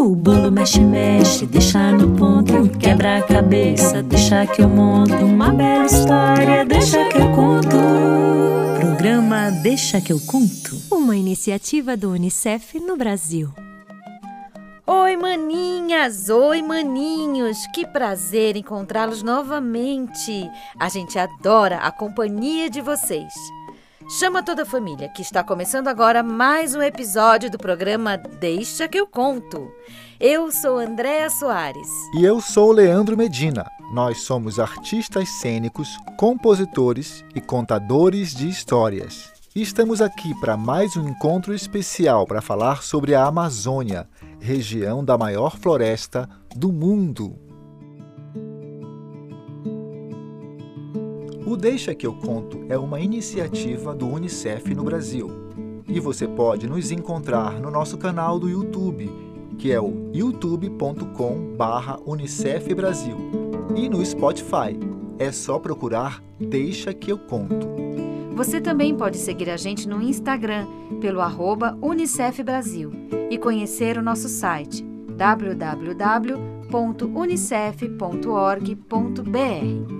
O bolo mexe, mexe, deixa no ponto. Quebra a cabeça, deixa que eu monto. Uma bela história, deixa que eu conto. Programa Deixa que eu conto. Uma iniciativa do Unicef no Brasil. Oi, maninhas! Oi, maninhos! Que prazer encontrá-los novamente! A gente adora a companhia de vocês. Chama toda a família, que está começando agora mais um episódio do programa Deixa que eu conto. Eu sou Andréa Soares. E eu sou Leandro Medina. Nós somos artistas cênicos, compositores e contadores de histórias. E estamos aqui para mais um encontro especial para falar sobre a Amazônia, região da maior floresta do mundo. O Deixa que eu conto é uma iniciativa do UNICEF no Brasil. E você pode nos encontrar no nosso canal do YouTube, que é o youtube.com/unicef Brasil, e no Spotify. É só procurar Deixa que eu conto. Você também pode seguir a gente no Instagram pelo arroba Unicef Brasil e conhecer o nosso site www.unicef.org.br.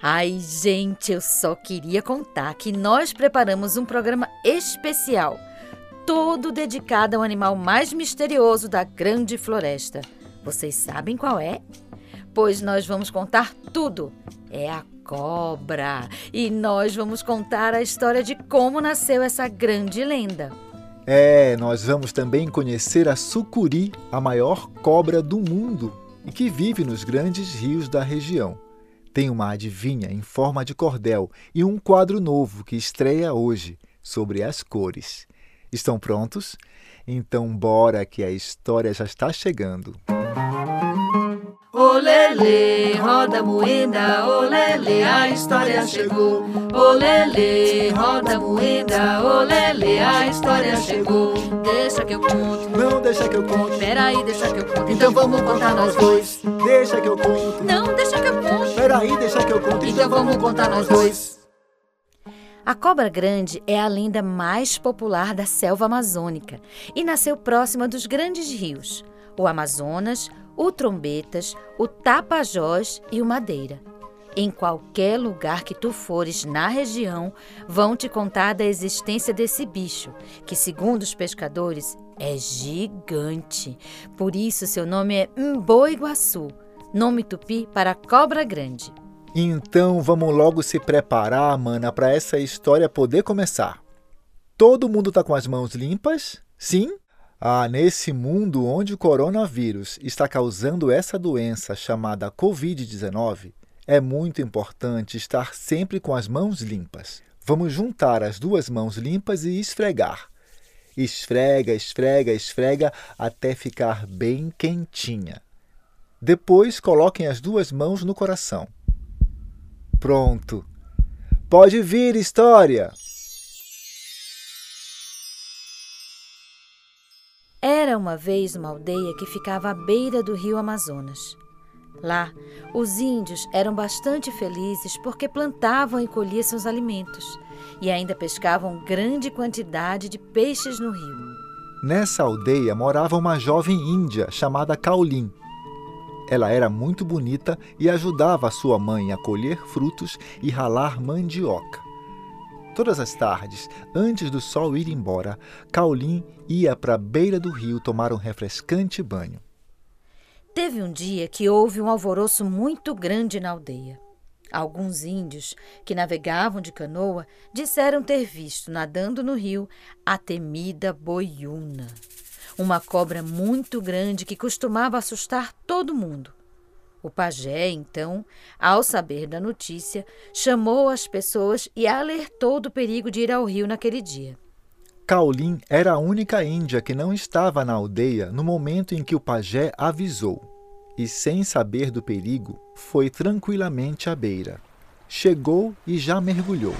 Ai, gente, eu só queria contar que nós preparamos um programa especial, todo dedicado ao animal mais misterioso da grande floresta. Vocês sabem qual é? Pois nós vamos contar tudo. É a cobra. E nós vamos contar a história de como nasceu essa grande lenda. É, nós vamos também conhecer a sucuri, a maior cobra do mundo e que vive nos grandes rios da região. Tem uma adivinha em forma de cordel e um quadro novo que estreia hoje sobre as cores. Estão prontos? Então bora que a história já está chegando. Olele, roda moeda, olele, a história chegou. Olele, roda moeda, olele, a história chegou. Deixa que eu conto. Não deixa que eu conto. Peraí, deixa que eu conto. Então vamos contar nós dois. Deixa que eu conto. Não, deixa que eu conto. Peraí, deixa que eu conto. Então vamos contar nós dois. A cobra grande é a lenda mais popular da selva amazônica e nasceu próxima dos grandes rios, o Amazonas, o Trombetas, o Tapajós e o Madeira. Em qualquer lugar que tu fores na região, vão te contar da existência desse bicho, que, segundo os pescadores, é gigante. Por isso, seu nome é Mboiguaçu, nome tupi para cobra grande. Então vamos logo se preparar, mana, para essa história poder começar. Todo mundo tá com as mãos limpas? Sim? Ah, nesse mundo onde o coronavírus está causando essa doença chamada Covid-19, é muito importante estar sempre com as mãos limpas. Vamos juntar as duas mãos limpas e esfregar. Esfrega, esfrega, esfrega até ficar bem quentinha. Depois coloquem as duas mãos no coração. Pronto. Pode vir, história! Era uma vez uma aldeia que ficava à beira do rio Amazonas. Lá, os índios eram bastante felizes porque plantavam e colhiam seus alimentos e ainda pescavam grande quantidade de peixes no rio. Nessa aldeia morava uma jovem índia chamada Caulin. Ela era muito bonita e ajudava a sua mãe a colher frutos e ralar mandioca. Todas as tardes, antes do sol ir embora, Caulin ia para a beira do rio tomar um refrescante banho. Teve um dia que houve um alvoroço muito grande na aldeia. Alguns índios que navegavam de canoa disseram ter visto nadando no rio a temida boiuna, uma cobra muito grande que costumava assustar todo mundo. O pajé, então, ao saber da notícia, chamou as pessoas e alertou do perigo de ir ao rio naquele dia. Caulin era a única índia que não estava na aldeia no momento em que o pajé avisou, e, sem saber do perigo, foi tranquilamente à beira. Chegou e já mergulhou.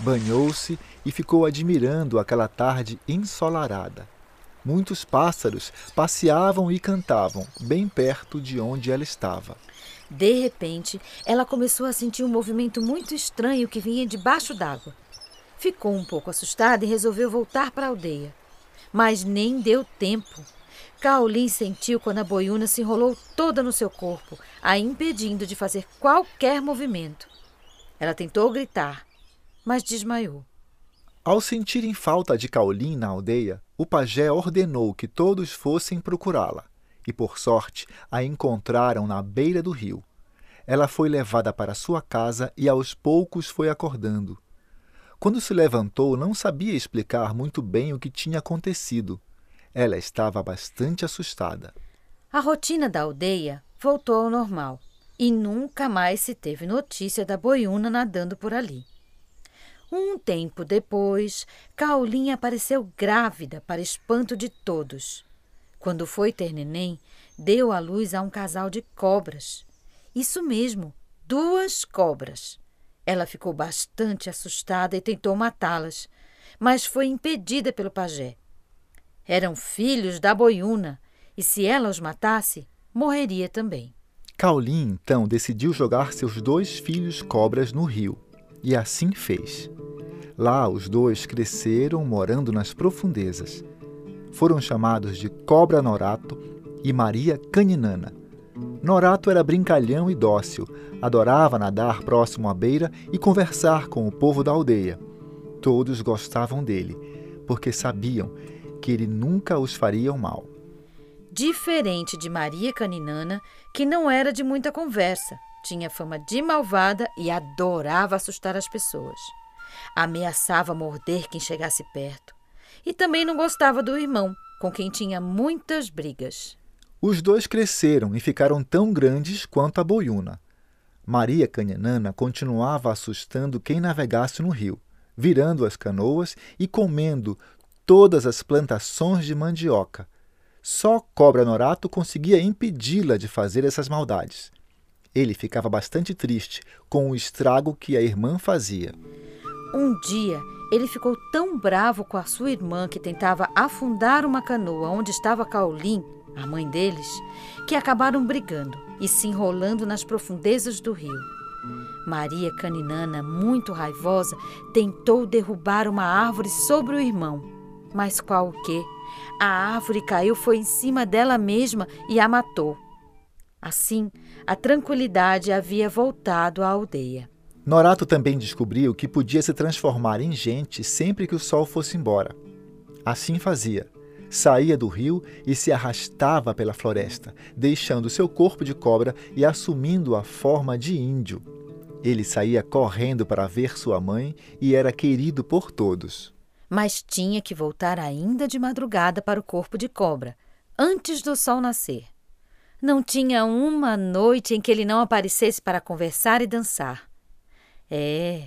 Banhou-se e ficou admirando aquela tarde ensolarada. Muitos pássaros passeavam e cantavam bem perto de onde ela estava. De repente, ela começou a sentir um movimento muito estranho que vinha debaixo d'água. Ficou um pouco assustada e resolveu voltar para a aldeia. mas nem deu tempo. Caolin sentiu quando a boiuna se enrolou toda no seu corpo, a impedindo de fazer qualquer movimento. Ela tentou gritar, mas desmaiou. Ao sentirem falta de Caolin na aldeia, o pajé ordenou que todos fossem procurá-la, e por sorte a encontraram na beira do rio. Ela foi levada para sua casa e aos poucos foi acordando. Quando se levantou, não sabia explicar muito bem o que tinha acontecido. Ela estava bastante assustada. A rotina da aldeia voltou ao normal e nunca mais se teve notícia da boiuna nadando por ali. Um tempo depois, Caolinha apareceu grávida para espanto de todos. Quando foi ter neném, deu à luz a um casal de cobras. Isso mesmo, duas cobras. Ela ficou bastante assustada e tentou matá-las, mas foi impedida pelo pajé. Eram filhos da boiuna, e se ela os matasse, morreria também. Caolin então decidiu jogar seus dois filhos cobras no rio, e assim fez. Lá os dois cresceram morando nas profundezas. Foram chamados de Cobra Norato e Maria Caninana. Norato era brincalhão e dócil, adorava nadar próximo à beira e conversar com o povo da aldeia. Todos gostavam dele, porque sabiam que ele nunca os faria mal. Diferente de Maria Caninana, que não era de muita conversa, tinha fama de malvada e adorava assustar as pessoas. Ameaçava morder quem chegasse perto. E também não gostava do irmão, com quem tinha muitas brigas. Os dois cresceram e ficaram tão grandes quanto a boiuna. Maria Caninana continuava assustando quem navegasse no rio, virando as canoas e comendo todas as plantações de mandioca. Só Cobra Norato conseguia impedi-la de fazer essas maldades. Ele ficava bastante triste com o estrago que a irmã fazia. Um dia, ele ficou tão bravo com a sua irmã que tentava afundar uma canoa onde estava Caolim, a mãe deles, que acabaram brigando e se enrolando nas profundezas do rio. Maria Caninana, muito raivosa, tentou derrubar uma árvore sobre o irmão, mas qual o quê? A árvore caiu foi em cima dela mesma e a matou. Assim, a tranquilidade havia voltado à aldeia. Norato também descobriu que podia se transformar em gente sempre que o sol fosse embora. Assim fazia. Saía do rio e se arrastava pela floresta, deixando seu corpo de cobra e assumindo a forma de índio. Ele saía correndo para ver sua mãe e era querido por todos mas tinha que voltar ainda de madrugada para o corpo de cobra, antes do sol nascer. Não tinha uma noite em que ele não aparecesse para conversar e dançar. É,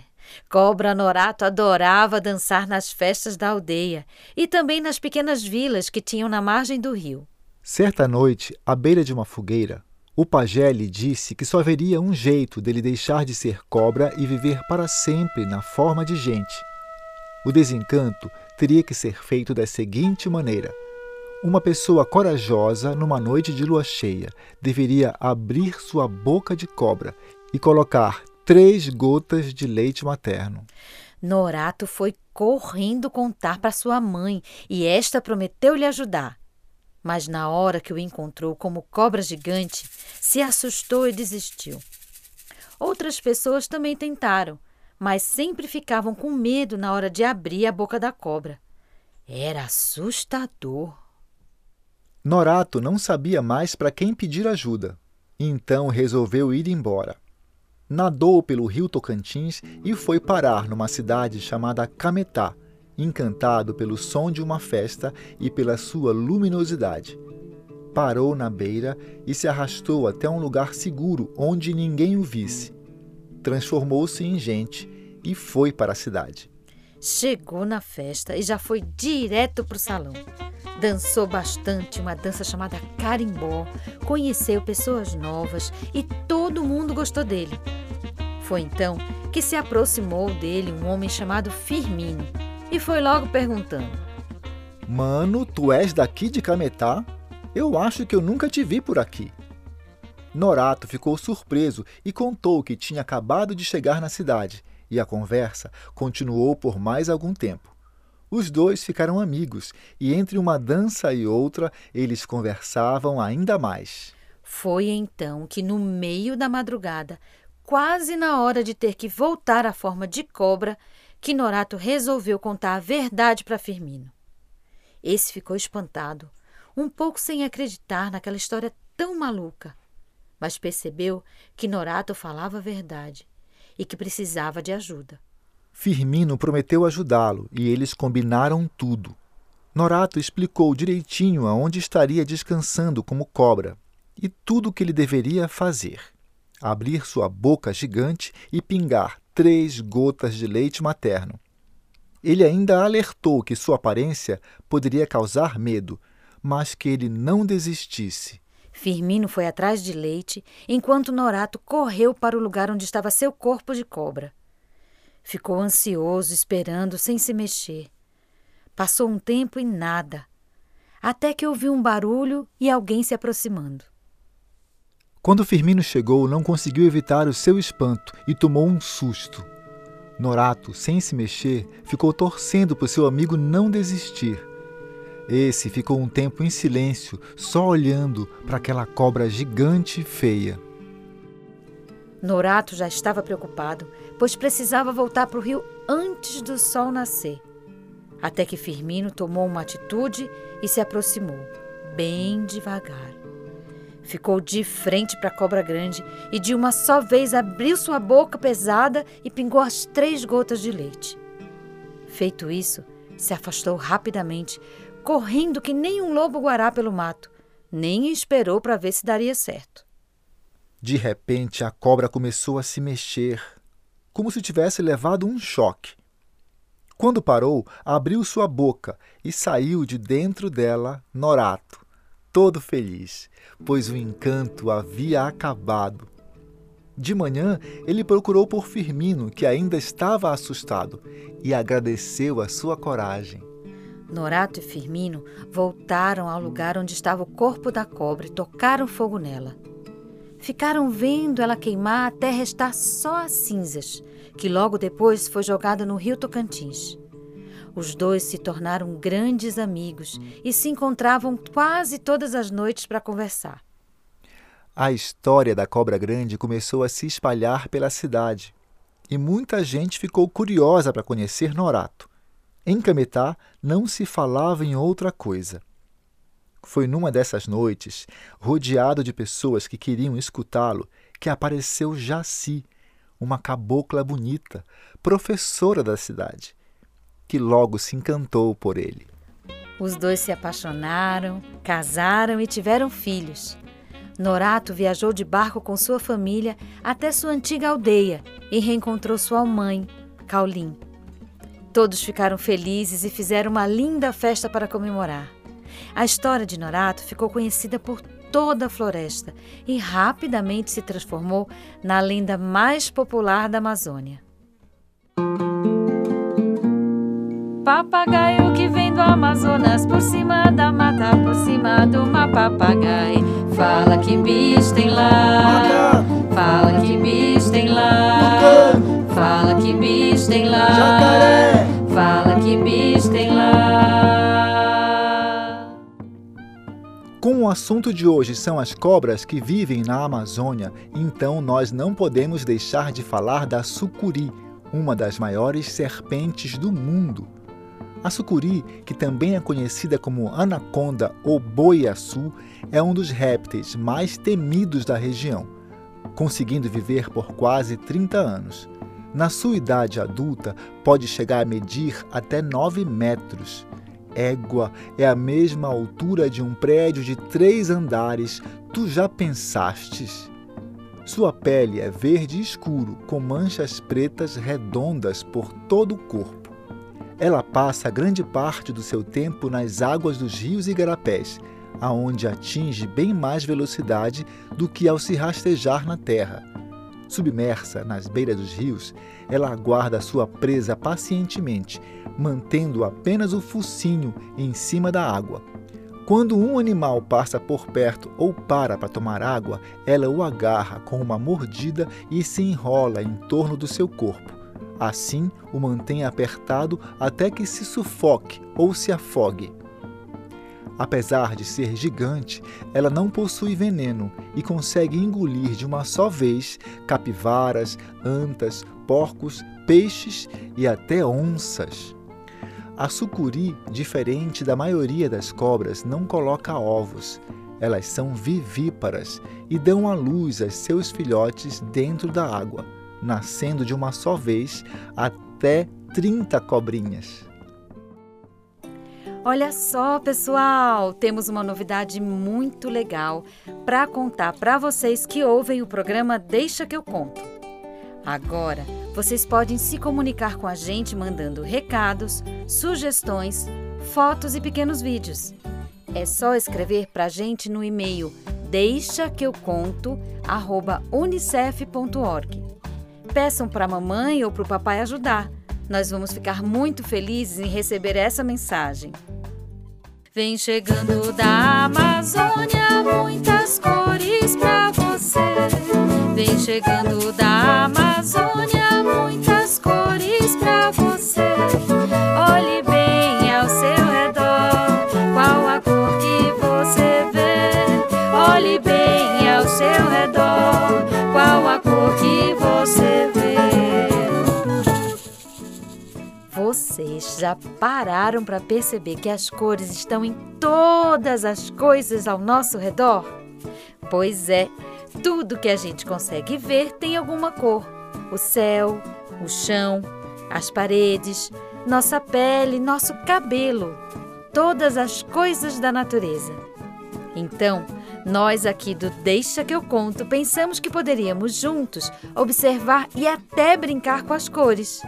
Cobra Norato adorava dançar nas festas da aldeia e também nas pequenas vilas que tinham na margem do rio. Certa noite, à beira de uma fogueira, o pajé lhe disse que só haveria um jeito dele deixar de ser cobra e viver para sempre na forma de gente. O desencanto teria que ser feito da seguinte maneira: uma pessoa corajosa, numa noite de lua cheia, deveria abrir sua boca de cobra e colocar três gotas de leite materno. Norato foi correndo contar para sua mãe e esta prometeu lhe ajudar. Mas na hora que o encontrou como cobra gigante, se assustou e desistiu. Outras pessoas também tentaram, mas sempre ficavam com medo na hora de abrir a boca da cobra. Era assustador. Norato não sabia mais para quem pedir ajuda, então resolveu ir embora. Nadou pelo rio Tocantins e foi parar numa cidade chamada Cametá, encantado pelo som de uma festa e pela sua luminosidade. Parou na beira e se arrastou até um lugar seguro onde ninguém o visse transformou-se em gente e foi para a cidade. Chegou na festa e já foi direto para o salão. Dançou bastante uma dança chamada carimbó, conheceu pessoas novas e todo mundo gostou dele. Foi então que se aproximou dele um homem chamado Firmino e foi logo perguntando: Mano, tu és daqui de Cametá? Eu acho que eu nunca te vi por aqui. Norato ficou surpreso e contou que tinha acabado de chegar na cidade, e a conversa continuou por mais algum tempo. Os dois ficaram amigos e, entre uma dança e outra, eles conversavam ainda mais. Foi então que, no meio da madrugada, quase na hora de ter que voltar à forma de cobra, que Norato resolveu contar a verdade para Firmino. Esse ficou espantado, um pouco sem acreditar naquela história tão maluca, mas percebeu que Norato falava a verdade e que precisava de ajuda. Firmino prometeu ajudá-lo e eles combinaram tudo. Norato explicou direitinho aonde estaria descansando como cobra e tudo o que ele deveria fazer: abrir sua boca gigante e pingar três gotas de leite materno. Ele ainda alertou que sua aparência poderia causar medo, mas que ele não desistisse. Firmino foi atrás de leite, enquanto Norato correu para o lugar onde estava seu corpo de cobra. Ficou ansioso, esperando, sem se mexer. Passou um tempo e nada, até que ouviu um barulho e alguém se aproximando. Quando Firmino chegou, não conseguiu evitar o seu espanto e tomou um susto. Norato, sem se mexer, ficou torcendo para o seu amigo não desistir. Esse ficou um tempo em silêncio, só olhando para aquela cobra gigante e feia. Norato já estava preocupado, pois precisava voltar para o rio antes do sol nascer. Até que Firmino tomou uma atitude e se aproximou, bem devagar. Ficou de frente para a cobra grande e de uma só vez abriu sua boca pesada e pingou as três gotas de leite. Feito isso, se afastou rapidamente, correndo que nem um lobo guará pelo mato, nem esperou para ver se daria certo. De repente, a cobra começou a se mexer, como se tivesse levado um choque. Quando parou, abriu sua boca e saiu de dentro dela Norato, todo feliz, pois o encanto havia acabado. De manhã, ele procurou por Firmino, que ainda estava assustado, e agradeceu a sua coragem. Norato e Firmino voltaram ao lugar onde estava o corpo da cobra e tocaram fogo nela. Ficaram vendo ela queimar até restar só as cinzas, que logo depois foi jogada no rio Tocantins. Os dois se tornaram grandes amigos e se encontravam quase todas as noites para conversar. A história da cobra grande começou a se espalhar pela cidade e muita gente ficou curiosa para conhecer Norato. Em Cametá não se falava em outra coisa. Foi numa dessas noites, rodeado de pessoas que queriam escutá-lo, que apareceu Jaci, uma cabocla bonita, professora da cidade, que logo se encantou por ele. Os dois se apaixonaram, casaram e tiveram filhos. Norato viajou de barco com sua família até sua antiga aldeia e reencontrou sua mãe, Caulim. Todos ficaram felizes e fizeram uma linda festa para comemorar. A história de Norato ficou conhecida por toda a floresta e rapidamente se transformou na lenda mais popular da Amazônia. Papagaio que vem do Amazonas por cima da mata, por cima do uma papagaio. Fala que bicho tem lá, fala que bicho tem lá, fala que bicho tem lá, fala que bicho tem lá. Como o assunto de hoje são as cobras que vivem na Amazônia, então nós não podemos deixar de falar da sucuri, uma das maiores serpentes do mundo. A sucuri, que também é conhecida como anaconda ou boiaçu, é um dos répteis mais temidos da região, conseguindo viver por quase 30 anos. Na sua idade adulta, pode chegar a medir até 9 metros. Égua é a mesma altura de um prédio de três andares. Tu já pensastes? Sua pele é verde escuro, com manchas pretas redondas por todo o corpo. Ela passa grande parte do seu tempo nas águas dos rios e garapés, aonde atinge bem mais velocidade do que ao se rastejar na terra. Submersa nas beiras dos rios, ela aguarda sua presa pacientemente, mantendo apenas o focinho em cima da água. Quando um animal passa por perto ou para para tomar água, ela o agarra com uma mordida e se enrola em torno do seu corpo. Assim, o mantém apertado até que se sufoque ou se afogue. Apesar de ser gigante, ela não possui veneno e consegue engolir de uma só vez capivaras, antas, porcos, peixes e até onças. A sucuri, diferente da maioria das cobras, não coloca ovos. Elas são vivíparas e dão à luz a seus filhotes dentro da água, nascendo de uma só vez até 30 cobrinhas. Olha só, pessoal, temos uma novidade muito legal para contar para vocês que ouvem o programa Deixa que eu conto. Agora, vocês podem se comunicar com a gente mandando recados, sugestões, fotos e pequenos vídeos. É só escrever para a gente no e-mail deixa que eu conto unicef.org. Peçam para a mamãe ou para o papai ajudar. Nós vamos ficar muito felizes em receber essa mensagem. Vem chegando da Amazônia muitas cores pra você. Vem chegando da Amazônia muitas cores pra você. Olhe bem ao seu redor, qual a cor que você vê. Olhe bem ao seu redor, qual a cor que você vê. Vocês já pararam para perceber que as cores estão em todas as coisas ao nosso redor? Pois é, tudo que a gente consegue ver tem alguma cor: o céu, o chão, as paredes, nossa pele, nosso cabelo, todas as coisas da natureza. Então, nós aqui do Deixa que eu conto pensamos que poderíamos juntos observar e até brincar com as cores.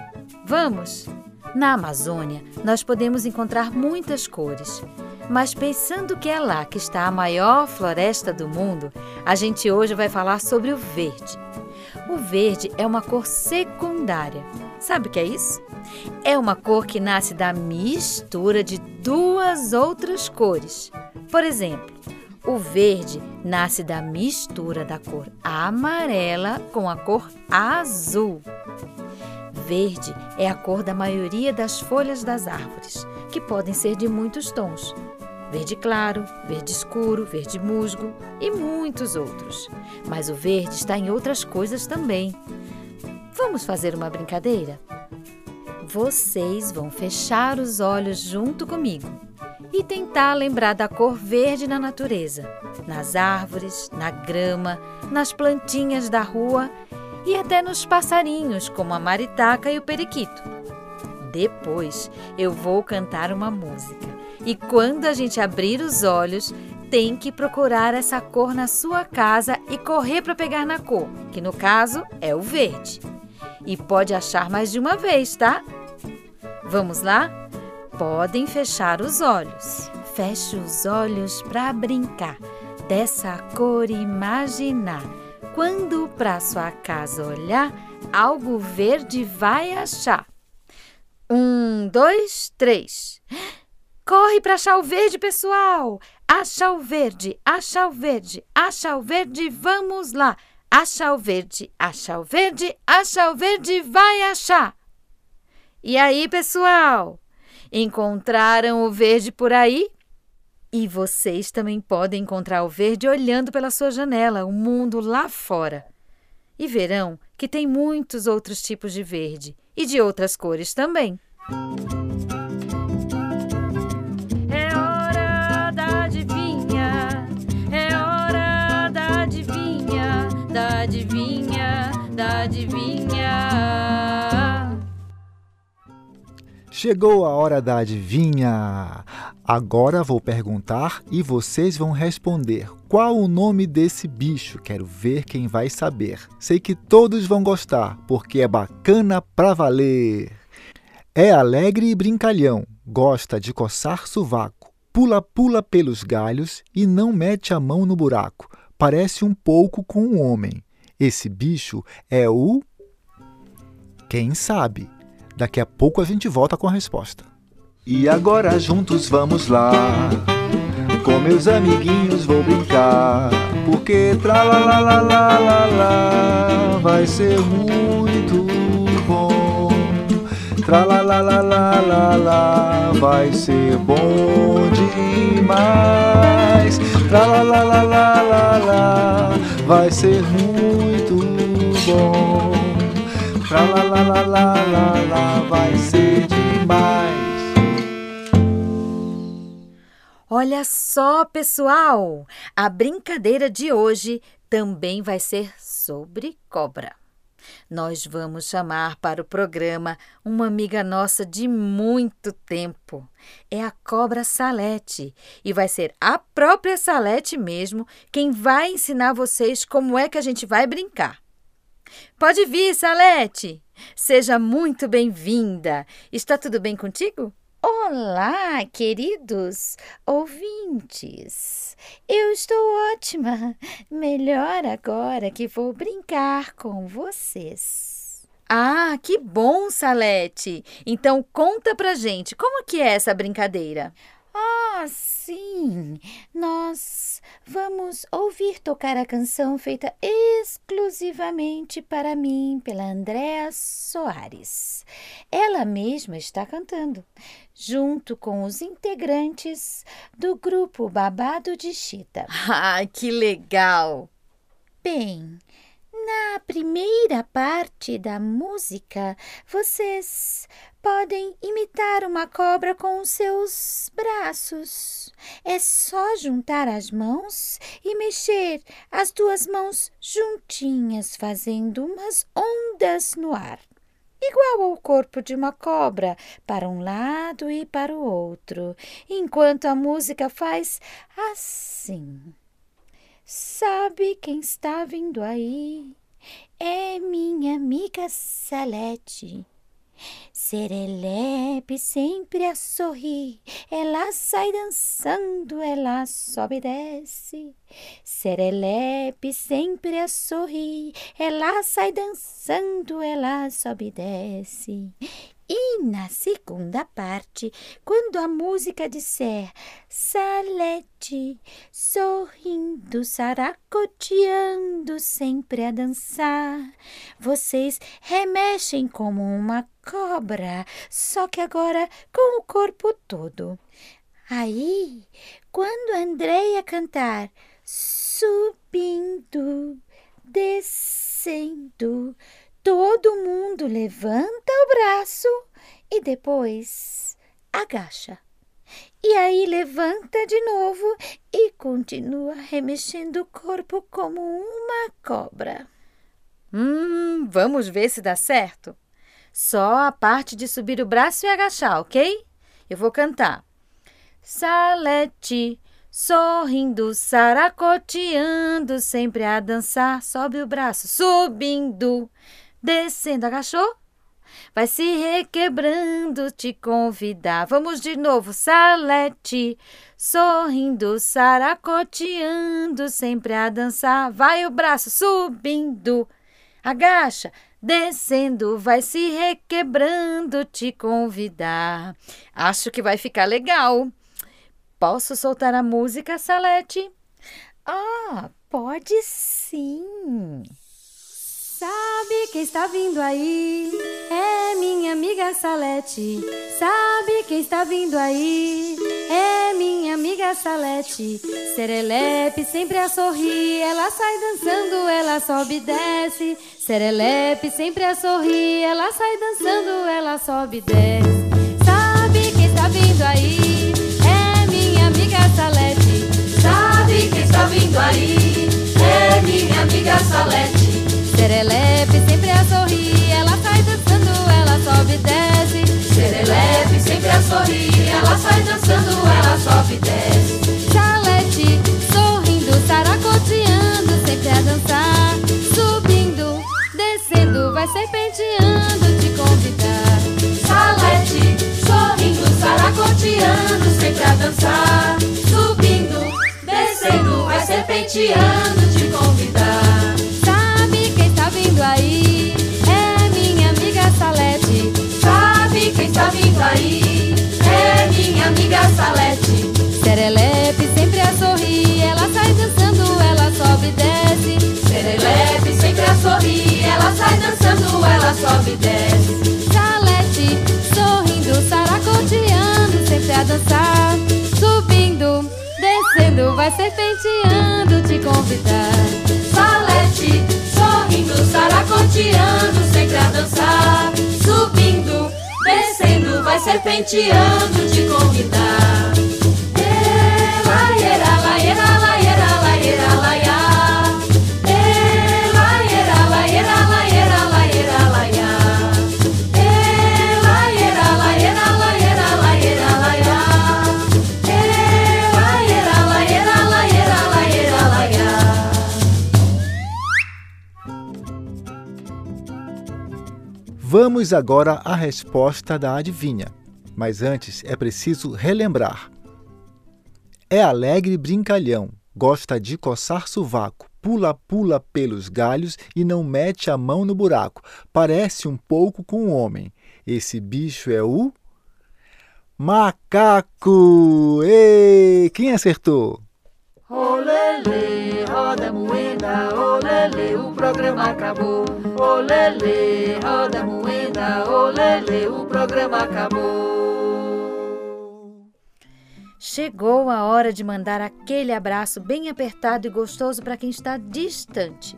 Vamos! Na Amazônia, nós podemos encontrar muitas cores, mas pensando que é lá que está a maior floresta do mundo, a gente hoje vai falar sobre o verde. O verde é uma cor secundária. Sabe o que é isso? É uma cor que nasce da mistura de duas outras cores. Por exemplo, o verde nasce da mistura da cor amarela com a cor azul. Verde é a cor da maioria das folhas das árvores, que podem ser de muitos tons. Verde claro, verde escuro, verde musgo e muitos outros. Mas o verde está em outras coisas também. Vamos fazer uma brincadeira? Vocês vão fechar os olhos junto comigo e tentar lembrar da cor verde na natureza, nas árvores, na grama, nas plantinhas da rua e até nos passarinhos, como a maritaca e o periquito. Depois eu vou cantar uma música e quando a gente abrir os olhos, tem que procurar essa cor na sua casa e correr para pegar na cor, que no caso é o verde. E pode achar mais de uma vez, tá? Vamos lá? Podem fechar os olhos. Feche os olhos para brincar, dessa cor imaginar quando para sua casa olhar, algo verde vai achar. Um, dois, três. Corre para achar o verde, pessoal! Acha o verde, acha o verde, acha o verde, vamos lá! Acha o verde, acha o verde, acha o verde, vai achar! E aí, pessoal? Encontraram o verde por aí? E vocês também podem encontrar o verde olhando pela sua janela, o mundo lá fora. E verão que tem muitos outros tipos de verde e de outras cores também. É hora da adivinha, é hora da adivinha, da adivinha, da adivinha. Chegou a hora da adivinha! Agora vou perguntar e vocês vão responder. Qual o nome desse bicho? Quero ver quem vai saber. Sei que todos vão gostar, porque é bacana pra valer. É alegre e brincalhão, gosta de coçar sovaco, pula-pula pelos galhos e não mete a mão no buraco. Parece um pouco com um homem. Esse bicho é o. Quem sabe? Daqui a pouco a gente volta com a resposta. E agora juntos vamos lá. Com meus amiguinhos vou brincar. Porque tra la la la la la la vai ser muito bom. Tra la la la la la la, vai ser bom demais. Tra la la la la la la, vai ser muito bom. Tra la la la la la la, vai ser demais. Olha só, pessoal! A brincadeira de hoje também vai ser sobre cobra. Nós vamos chamar para o programa uma amiga nossa de muito tempo. É a cobra Salete e vai ser a própria Salete mesmo quem vai ensinar vocês como é que a gente vai brincar. Pode vir, Salete! Seja muito bem-vinda! Está tudo bem contigo? Olá, queridos ouvintes. Eu estou ótima. Melhor agora que vou brincar com vocês. Ah, que bom, Salete. Então conta pra gente, como que é essa brincadeira? Ah, sim! Nós vamos ouvir tocar a canção feita exclusivamente para mim pela Andréa Soares. Ela mesma está cantando, junto com os integrantes do grupo Babado de Chita. Ah, que legal! Bem, na primeira parte da música, vocês podem imitar uma cobra com os seus braços. É só juntar as mãos e mexer as duas mãos juntinhas, fazendo umas ondas no ar. Igual ao corpo de uma cobra, para um lado e para o outro, enquanto a música faz assim. Sabe quem está vindo aí? É minha amiga Salete. Serelepe sempre a sorrir, ela sai dançando, ela sobe e desce. Serelepe sempre a sorrir, ela sai dançando, ela sobe e desce. E na segunda parte, quando a música disser Salete, sorrindo, saracoteando, sempre a dançar, vocês remexem como uma cobra, só que agora com o corpo todo. Aí, quando Andreia cantar subindo, descendo, Todo mundo levanta o braço e depois agacha. E aí levanta de novo e continua remexendo o corpo como uma cobra. Hum, vamos ver se dá certo? Só a parte de subir o braço e agachar, ok? Eu vou cantar. Salete, sorrindo, saracoteando, sempre a dançar, sobe o braço, subindo descendo, agachou? Vai se requebrando, te convidar. Vamos de novo, salete, sorrindo, saracoteando, sempre a dançar. Vai o braço subindo, agacha, descendo, vai se requebrando, te convidar. Acho que vai ficar legal. Posso soltar a música, Salete? Ah, pode sim. Sabe quem está vindo aí? É minha amiga Salete. Sabe quem está vindo aí? É minha amiga Salete. Serelepe sempre a sorrir. Ela sai dançando, ela sobe e desce. Serelepe sempre a sorrir. Ela sai dançando, ela sobe e desce. Sabe quem está vindo aí? É minha amiga Salete. Sabe quem está vindo aí? É minha amiga Salete. Sobe e desce. Serelepe sempre a sorrir, ela sai dançando, ela sobe e desce. Salete, sorrindo, saracoteando, sempre a dançar. Subindo, descendo, vai serpenteando, te convidar. Salete, sorrindo, saracoteando, sempre a dançar. Subindo, descendo, vai serpenteando, te convidar vindo aí? sobe e desce. Salete, sorrindo, saracoteando, sempre a dançar. Subindo, descendo, vai serpenteando, te convidar. Salete, sorrindo, saracoteando, sempre a dançar. Subindo, descendo, vai serpenteando, te convidar. Laieira, laieira, laieira, laieira, laieira. Vamos agora à resposta da adivinha, mas antes é preciso relembrar. É alegre e brincalhão, gosta de coçar sovaco, pula-pula pelos galhos e não mete a mão no buraco. Parece um pouco com um homem. Esse bicho é o. Macaco! Ei, quem acertou? Olele, roda moeda, olele, o programa acabou. Olele, roda moeda, olele, o programa acabou. Chegou a hora de mandar aquele abraço bem apertado e gostoso para quem está distante.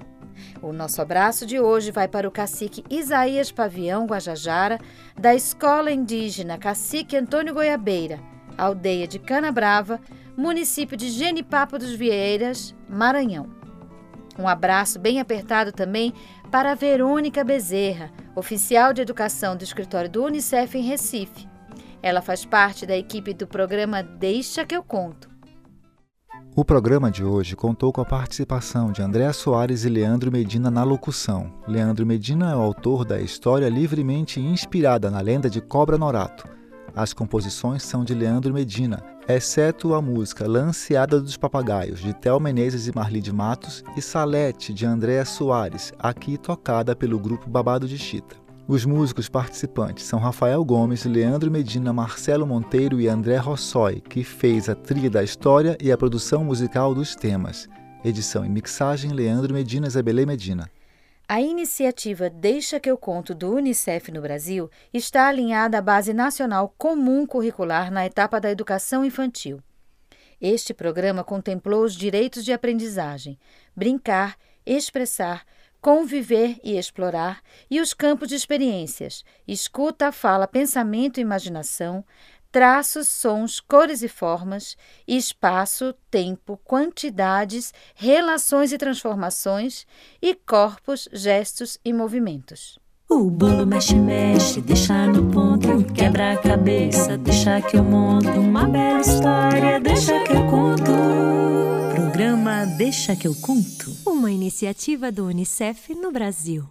O nosso abraço de hoje vai para o cacique Isaías Pavião Guajajara, da Escola Indígena Cacique Antônio Goiabeira, aldeia de Cana Brava, município de Genipapo dos Vieiras, Maranhão. Um abraço bem apertado também para Verônica Bezerra, oficial de educação do escritório do Unicef em Recife. Ela faz parte da equipe do programa Deixa que eu conto. O programa de hoje contou com a participação de Andréa Soares e Leandro Medina na locução. Leandro Medina é o autor da história livremente inspirada na lenda de Cobra Norato. As composições são de Leandro Medina, exceto a música Lanceada dos Papagaios, de Tel Menezes e Marli de Matos, e Salete, de Andréa Soares, aqui tocada pelo grupo Babado de Chita. Os músicos participantes são Rafael Gomes, Leandro Medina, Marcelo Monteiro e André Rossoi, que fez a trilha da história e a produção musical dos temas. Edição e mixagem Leandro Medina Isabelê Medina. A iniciativa Deixa que eu conto do Unicef no Brasil está alinhada à Base Nacional Comum Curricular na etapa da educação infantil. Este programa contemplou os direitos de aprendizagem, brincar, expressar, conviver e explorar, e os campos de experiências, escuta, fala, pensamento e imaginação, traços, sons, cores e formas, espaço, tempo, quantidades, relações e transformações, e corpos, gestos e movimentos. O bolo mexe, mexe, deixa no ponto, quebra a cabeça, deixa que eu monto uma bela história, deixa que eu conto. Programa Deixa que eu conto. Uma iniciativa do Unicef no Brasil.